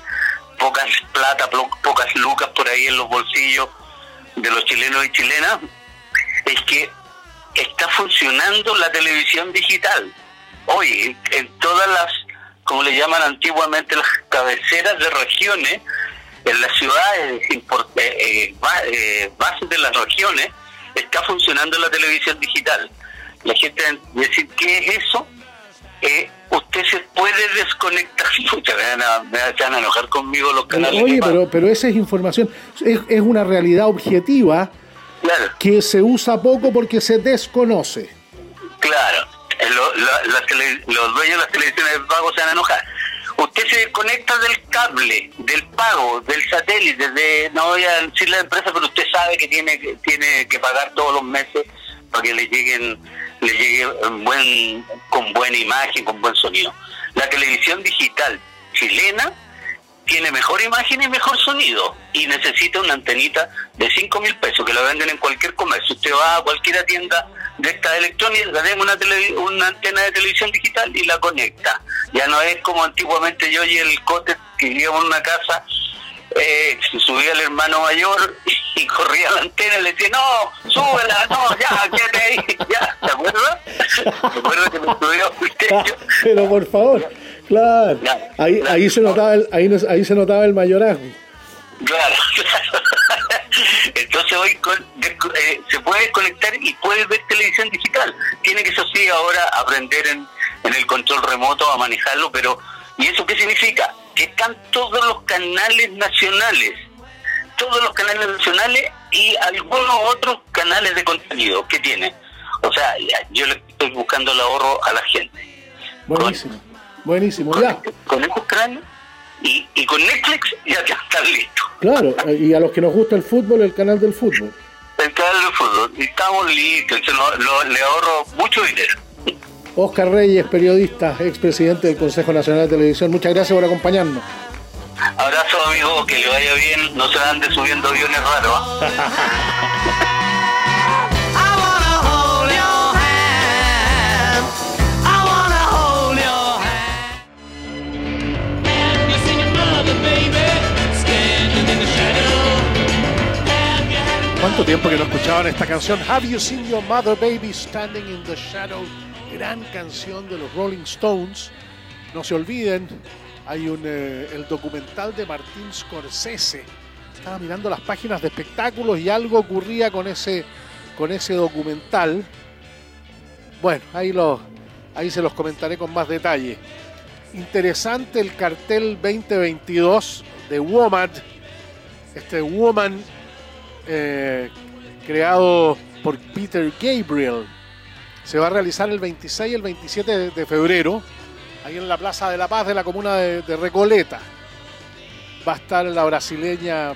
pocas plata, pocas lucas por ahí en los bolsillos de los chilenos y chilenas, es que está funcionando la televisión digital hoy en todas las, como le llaman antiguamente, las cabeceras de regiones, en las ciudades eh, eh, eh, bases de las regiones, está funcionando la televisión digital. La gente decir, ¿qué es eso? Usted se puede desconectar. Mucha, me, van a enojar conmigo los canales. Oye, pero, pero esa es información, es, es una realidad objetiva que se usa poco porque se desconoce. Claro, los dueños de las televisiones de pago se van a enojar. Usted se desconecta del cable, del pago, del satélite, de, no voy a decir la empresa, pero usted sabe que tiene, tiene que pagar todos los meses para que le lleguen le llegue con buena imagen, con buen sonido. La televisión digital chilena tiene mejor imagen y mejor sonido y necesita una antenita de 5 mil pesos que la venden en cualquier comercio. Usted va a cualquier tienda de esta electrónica, le una, una antena de televisión digital y la conecta. Ya no es como antiguamente yo y el cote que vivíamos en una casa, eh, subía el hermano mayor y corría la antena y le decía, no, súbela, no, ya, quédate ahí, ya, ¿te acuerdas? ¿Te acuerdas que me subió usted? Pero por favor, claro, ahí, ahí, se notaba el, ahí, ahí se notaba el mayorazgo. Claro, Entonces hoy eh, se puede conectar y puede ver televisión digital. Tiene que, eso sí, ahora aprender en, el control remoto a manejarlo, pero ¿y eso qué significa? Que están todos los canales nacionales, todos los canales nacionales y algunos otros canales de contenido que tiene. O sea, yo le estoy buscando el ahorro a la gente. Buenísimo Buenísimo, con, ya. con esos cráneos y, y con Netflix ya están listos. Claro, y a los que nos gusta el fútbol, el canal del fútbol. El canal de fútbol. Y estamos listos. Se lo- lo- le ahorro mucho dinero. Oscar Reyes, periodista, expresidente del Consejo Nacional de Televisión, muchas gracias por acompañarnos. Abrazo, amigo. Que le vaya bien. No se ande subiendo aviones raros. ¿ah? ¿Cuánto tiempo que no escuchaban esta canción? Have You Seen Your Mother Baby Standing in the Shadow? Gran canción de los Rolling Stones. No se olviden, hay un, eh, el documental de Martín Scorsese. Estaba mirando las páginas de espectáculos y algo ocurría con ese, con ese documental. Bueno, ahí, lo, ahí se los comentaré con más detalle. Interesante el cartel 2022 de Woman. Este Woman eh, creado por Peter Gabriel. Se va a realizar el 26 y el 27 de, febrero, ahí en la Plaza de la Paz de la comuna de, de Recoleta. Va a estar la brasileña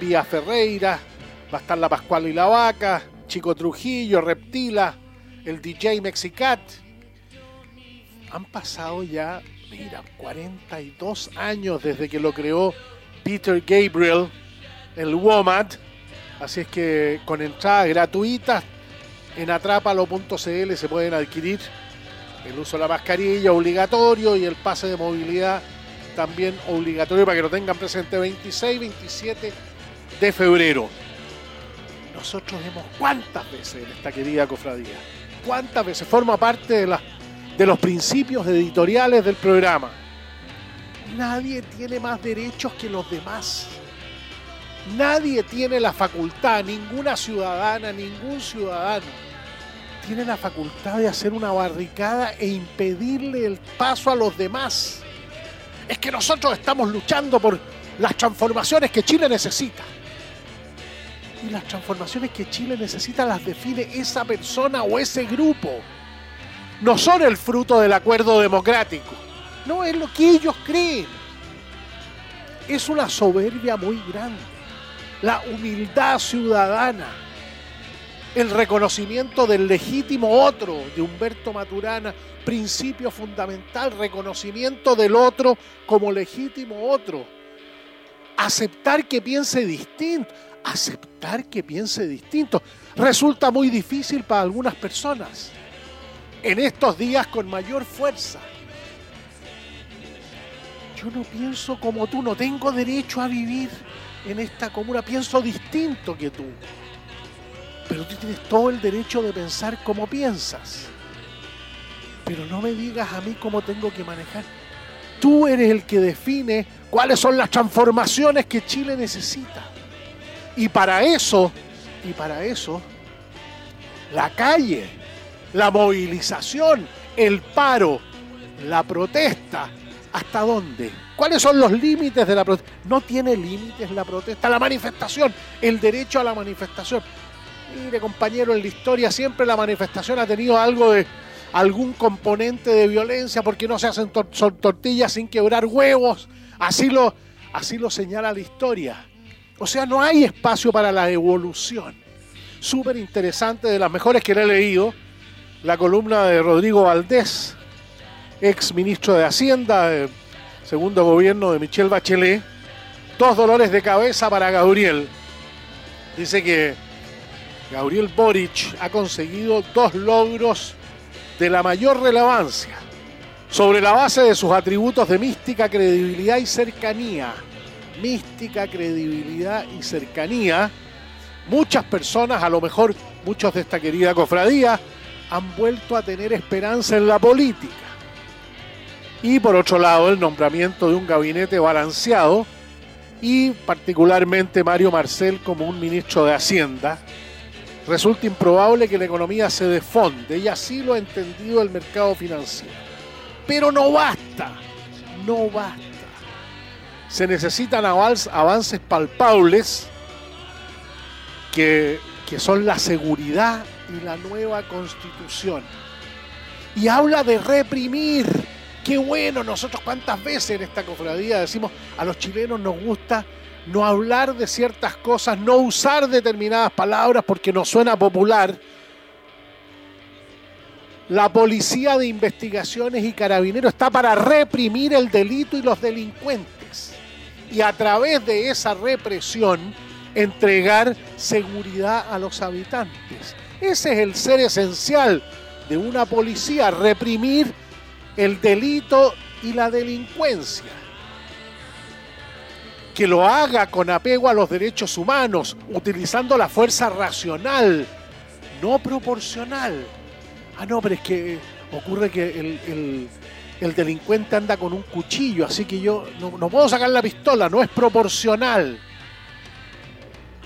Vía Ferreira, va a estar la Pascual y la Vaca, Chico Trujillo, Reptila, el DJ Mexicat. Han pasado ya, mira, 42 años desde que lo creó Peter Gabriel, el WOMAD. Así es que con entradas gratuitas en atrápalo.cl se pueden adquirir el uso de la mascarilla obligatorio y el pase de movilidad también obligatorio para que lo tengan presente 26 27 de febrero. Nosotros hemos cuántas veces en esta querida cofradía, cuántas veces forma parte de, de los principios editoriales del programa. Nadie tiene más derechos que los demás. Nadie tiene la facultad, ninguna ciudadana, ningún ciudadano tiene la facultad de hacer una barricada e impedirle el paso a los demás. Es que nosotros estamos luchando por las transformaciones que Chile necesita. Y las transformaciones que Chile necesita las define esa persona o ese grupo. No son el fruto del acuerdo democrático. No es lo que ellos creen. Es una soberbia muy grande la humildad ciudadana, el reconocimiento del legítimo otro de Humberto Maturana, principio fundamental, reconocimiento del otro como legítimo otro, aceptar que piense distinto, aceptar que piense distinto, resulta muy difícil para algunas personas, en estos días con mayor fuerza. Yo no pienso como tú, no tengo derecho a vivir en esta comuna, pienso distinto que tú. Pero tú tienes todo el derecho de pensar como piensas. Pero no me digas a mí cómo tengo que manejar. Tú eres el que define cuáles son las transformaciones que Chile necesita. Y para eso, y para eso, la calle, la movilización, el paro, la protesta, ¿hasta dónde? ¿Cuáles son los límites de la protesta? No tiene límites la protesta, la manifestación, el derecho a la manifestación. Mire, compañero, en la historia siempre la manifestación ha tenido algo de algún componente de violencia porque no se hacen tortillas sin quebrar huevos. Así lo, así lo señala la historia. O sea, no hay espacio para la evolución. Súper interesante, de las mejores que le he leído, la columna de Rodrigo Valdés, ex ministro de Hacienda, eh, segundo gobierno de Michelle Bachelet. Dos dolores de cabeza para Gabriel. Dice que Gabriel Boric ha conseguido dos logros de la mayor relevancia sobre la base de sus atributos de mística, credibilidad y cercanía. Mística, credibilidad y cercanía. Muchas personas, a lo mejor muchos de esta querida cofradía, han vuelto a tener esperanza en la política. Y por otro lado, el nombramiento de un gabinete balanceado y particularmente Mario Marcel como un ministro de Hacienda, resulta improbable que la economía se desfonde y así lo ha entendido el mercado financiero. Pero no basta, no basta. Se necesitan avance- avances palpables que, que son la seguridad y la nueva constitución. Y habla de reprimir. qué bueno, nosotros cuántas veces en esta cofradía decimos, a los chilenos nos gusta no hablar de ciertas cosas, no usar determinadas palabras porque nos suena popular. La policía de investigaciones y carabineros está para reprimir el delito y los delincuentes. Y a través de esa represión entregar seguridad a los habitantes. Ese es el ser esencial de una policía, reprimir el delito y la delincuencia. Que lo haga con apego a los derechos humanos, utilizando la fuerza racional, no proporcional. Ah, no, pero es que ocurre que el, delincuente anda con un cuchillo, así que yo no, no puedo sacar la pistola, no es proporcional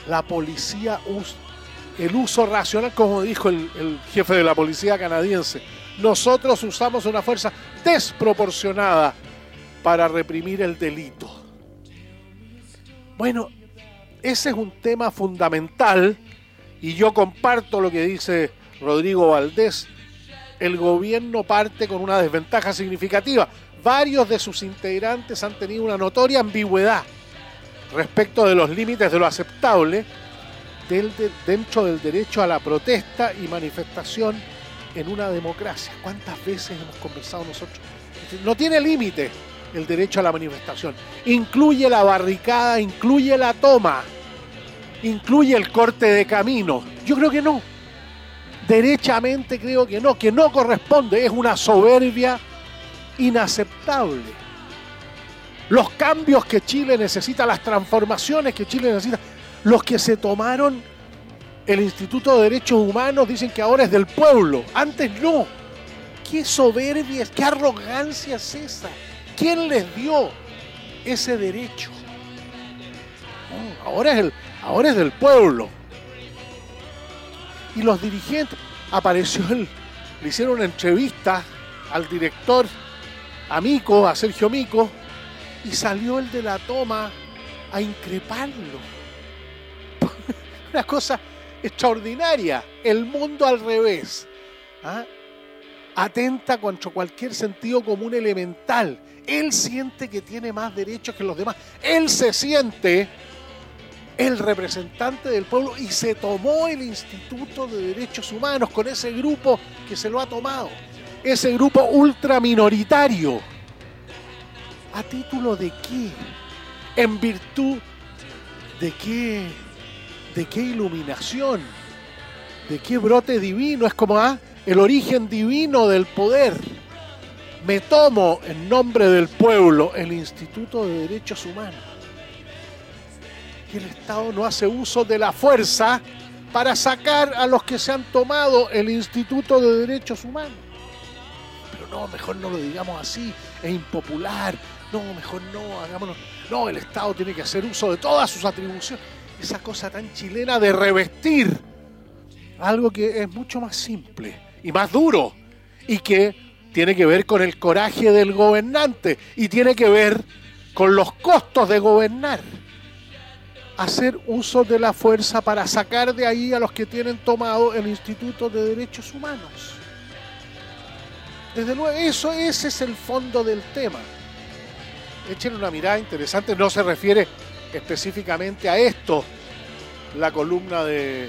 la policía usa el uso racional, como dijo el, jefe de la policía canadiense. Nosotros usamos una fuerza desproporcionada para reprimir el delito. Bueno, ese es un tema fundamental y yo comparto lo que dice Rodrigo Valdés. El gobierno parte con una desventaja significativa. Varios de sus integrantes han tenido una notoria ambigüedad respecto de los límites de lo aceptable dentro del derecho a la protesta y manifestación en una democracia. ¿Cuántas veces hemos conversado nosotros? No tiene límite el derecho a la manifestación. Incluye la barricada, incluye la toma, incluye el corte de camino. Yo creo que no. Derechamente creo que no, que no corresponde. Es una soberbia inaceptable los cambios que Chile necesita, las transformaciones que Chile necesita, los que se tomaron el Instituto de Derechos Humanos dicen que ahora es del pueblo, antes no. Qué soberbia, qué arrogancia es esa. ¿Quién les dio ese derecho? ahora, es el, ahora es del pueblo. Y los dirigentes, apareció el, le hicieron una entrevista al director, a Mico, a Sergio Mico, y salió el de la toma a increparlo. Una cosa extraordinaria. El mundo al revés. ¿ah? Atenta contra cualquier sentido común elemental. Él siente que tiene más derechos que los demás. Él se siente el representante del pueblo y se tomó el Instituto de Derechos Humanos con ese grupo que se lo ha tomado. Ese grupo ultraminoritario ¿A título de qué? ¿En virtud de qué? ¿De qué iluminación? ¿De qué brote divino? Es como ¿ah? El origen divino del poder. Me tomo en nombre del pueblo el Instituto de Derechos Humanos. Y el Estado no hace uso de la fuerza para sacar a los que se han tomado el Instituto de Derechos Humanos. Pero no, mejor no lo digamos así, es impopular, no, mejor no, hagámonos. No, el Estado tiene que hacer uso de todas sus atribuciones. Esa cosa tan chilena de revestir algo que es mucho más simple y más duro y que tiene que ver con el coraje del gobernante y tiene que ver con los costos de gobernar. Hacer uso de la fuerza para sacar de ahí a los que tienen tomado el Instituto de Derechos Humanos. Desde luego, eso, ese es el fondo del tema echen una mirada interesante, no se refiere específicamente a esto, la columna de,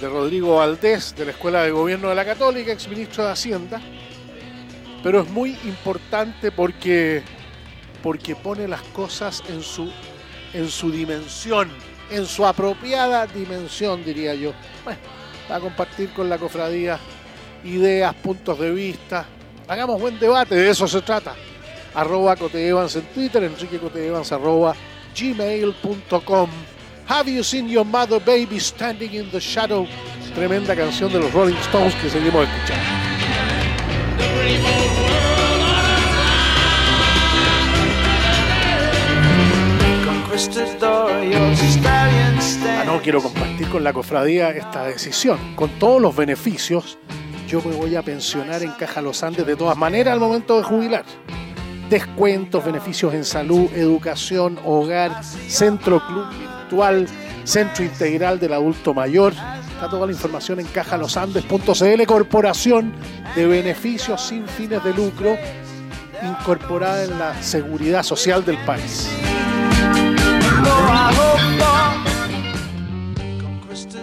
de Rodrigo Valdés de la Escuela de Gobierno de la Católica, ex ministro de Hacienda, pero es muy importante porque, porque pone las cosas en su, en su dimensión, en su apropiada dimensión, diría yo. Bueno, a compartir con la cofradía ideas, puntos de vista. Hagamos buen debate, de eso se trata arroba Cote Evans en Twitter, Enrique Cote Evans arroba gmail.com. Have you seen your mother baby standing in the shadow? Tremenda canción de los Rolling Stones que seguimos escuchando. Ah, no quiero compartir con la cofradía esta decisión, con todos los beneficios. Yo me voy a pensionar en Caja Los Andes de todas maneras al momento de jubilar descuentos, beneficios en salud, educación, hogar, centro club virtual, centro integral del adulto mayor. Está toda la información en cajalosandes.cl, corporación de beneficios sin fines de lucro. incorporada en la seguridad social del país.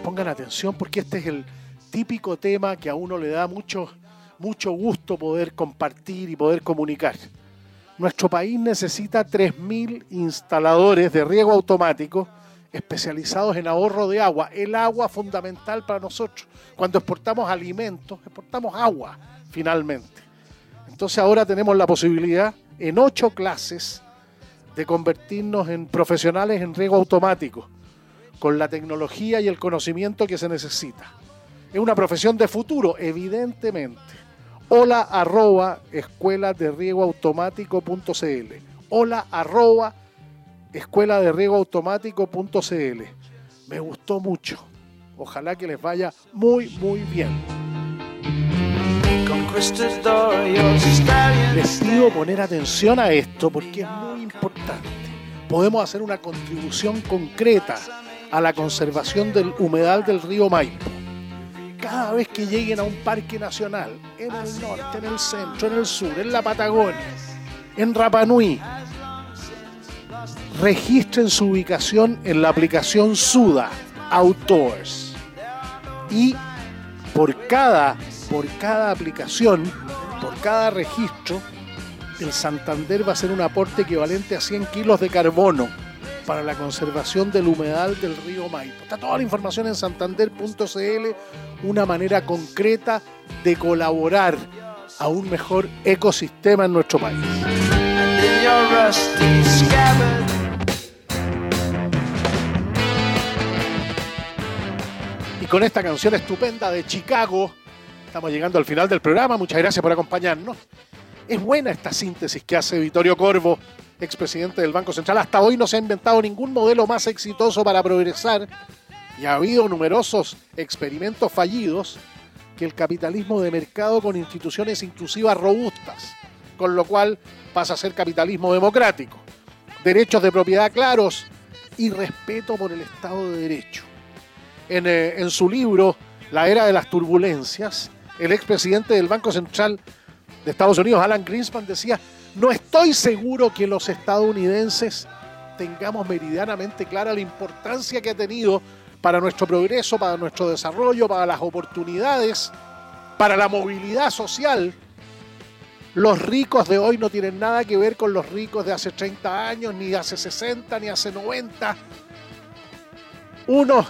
Pongan atención porque este es el típico tema que a uno le da mucho, mucho gusto poder compartir y poder comunicar. Nuestro país necesita 3.000 instaladores de riego automático especializados en ahorro de agua. El agua fundamental para nosotros. Cuando exportamos alimentos, exportamos agua finalmente. Entonces ahora tenemos la posibilidad en ocho clases de convertirnos en profesionales en riego automático, con la tecnología y el conocimiento que se necesita. Es una profesión de futuro, evidentemente. Hola arroba escuela de riego automático.cl. Hola arroba escuela de riego automático.cl. Me gustó mucho. Ojalá que les vaya muy, muy bien. Les pido poner atención a esto porque es muy importante. Podemos hacer una contribución concreta a la conservación del humedal del río Maipo. Cada vez que lleguen a un parque nacional, en el norte, en el centro, en el sur, en la Patagonia, en Rapanui, registren su ubicación en la aplicación Suda Outdoors. Y por cada, por cada aplicación, por cada registro, el Santander va a hacer un aporte equivalente a 100 kilos de carbono para la conservación del humedal del río Maipo. Está toda la información en santander.cl, una manera concreta de colaborar a un mejor ecosistema en nuestro país. Y con esta canción estupenda de Chicago, estamos llegando al final del programa. Muchas gracias por acompañarnos. Es buena esta síntesis que hace Vittorio Corvo, expresidente del Banco Central. Hasta hoy no se ha inventado ningún modelo más exitoso para progresar y ha habido numerosos experimentos fallidos que el capitalismo de mercado con instituciones inclusivas robustas, con lo cual pasa a ser capitalismo democrático. Derechos de propiedad claros y respeto por el Estado de Derecho. Eh, en, su libro La era de las turbulencias, el expresidente del Banco Central de Estados Unidos, Alan Greenspan, decía, no estoy seguro que los estadounidenses tengamos meridianamente clara la importancia que ha tenido para nuestro progreso, para nuestro desarrollo, para las oportunidades, para la movilidad social. Los ricos de hoy no tienen nada que ver con los ricos de hace 30 años, ni hace 60, ni hace 90. Unos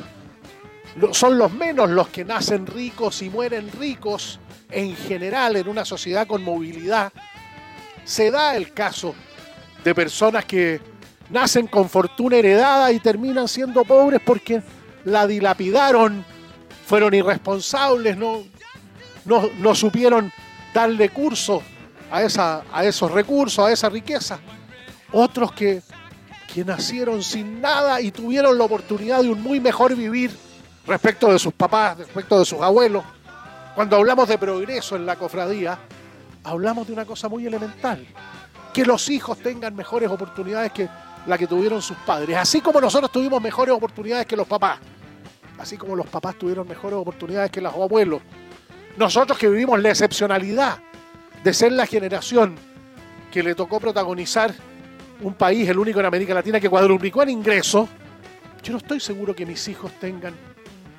son los menos los que nacen ricos y mueren ricos en general en una sociedad con movilidad. Se da el caso de personas que nacen con fortuna heredada y terminan siendo pobres porque la dilapidaron, fueron irresponsables, no, no, supieron darle curso a, esa, a esos recursos, a esa riqueza. Otros que, que nacieron sin nada y tuvieron la oportunidad de un muy mejor vivir respecto de sus papás, respecto de sus abuelos. Cuando hablamos de progreso en la cofradía, hablamos de una cosa muy elemental, que los hijos tengan mejores oportunidades que la que tuvieron sus padres, así como nosotros tuvimos mejores oportunidades que los papás, así como los papás tuvieron mejores oportunidades que los abuelos. Nosotros que vivimos la excepcionalidad de ser la generación que le tocó protagonizar un país, el único en América Latina, que cuadruplicó en ingresos, yo no estoy seguro que mis hijos tengan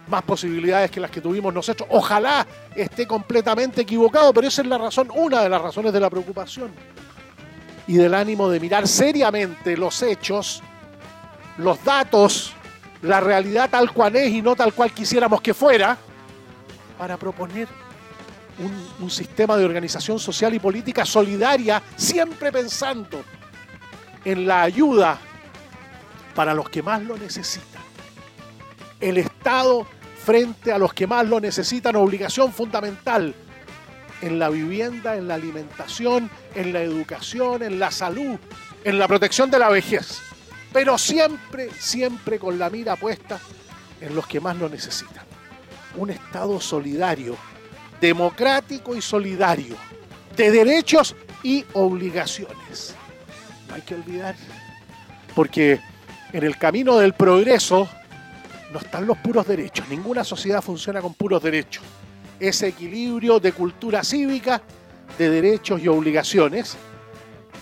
más posibilidades que las que tuvimos nosotros. Ojalá esté completamente equivocado, pero esa es la razón, una de las razones de la preocupación y del ánimo de mirar seriamente los hechos, los datos, la realidad tal cual es y no tal cual quisiéramos que fuera, para proponer un, sistema de organización social y política solidaria, siempre pensando en la ayuda para los que más lo necesitan el Estado frente a los que más lo necesitan, obligación fundamental en la vivienda, en la alimentación, en la educación, en la salud, en la protección de la vejez. Pero siempre, siempre con la mira puesta en los que más lo necesitan. Un Estado solidario, democrático y solidario, de derechos y obligaciones. No hay que olvidar, porque en el camino del progreso, no están los puros derechos. Ninguna sociedad funciona con puros derechos. Ese equilibrio de cultura cívica, de derechos y obligaciones,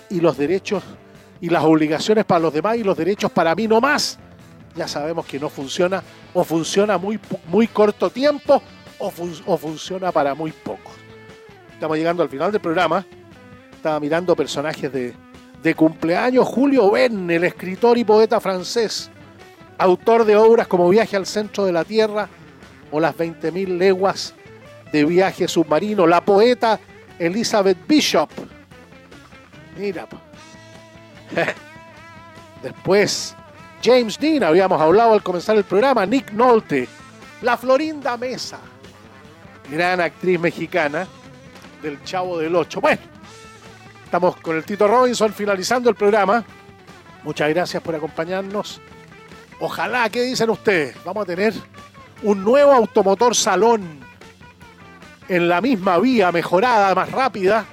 y los derechos y las obligaciones para los demás y los derechos para mí no más, ya sabemos que no funciona o funciona muy, muy corto tiempo o, funciona para muy poco. Estamos llegando al final del programa. Estaba mirando personajes de, de cumpleaños. Julio Verne, el escritor y poeta francés, autor de obras como Viaje al centro de la Tierra o Las 20.000 leguas de viaje submarino. La poeta Elizabeth Bishop. Mira. Después, James Dean, habíamos hablado al comenzar el programa. Nick Nolte. La Florinda Mesa. Gran actriz mexicana del Chavo del Ocho. Bueno, estamos con el Tito Robinson finalizando el programa. Muchas gracias por acompañarnos. Ojalá, ¿qué dicen ustedes? Vamos a tener un nuevo automotor salón en la misma vía, mejorada, más rápida,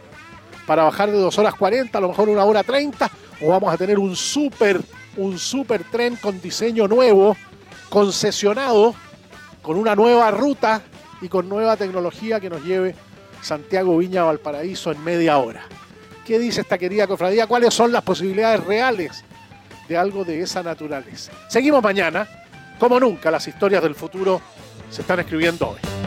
para bajar de 2 horas 40, a lo mejor una hora 30, o vamos a tener un super, un super tren con diseño nuevo, concesionado, con una nueva ruta y con nueva tecnología que nos lleve Santiago Viña Valparaíso en media hora. ¿Qué dice esta querida cofradía? ¿Cuáles son las posibilidades reales de algo de esa naturaleza? Seguimos mañana. Como nunca, las historias del futuro se están escribiendo hoy.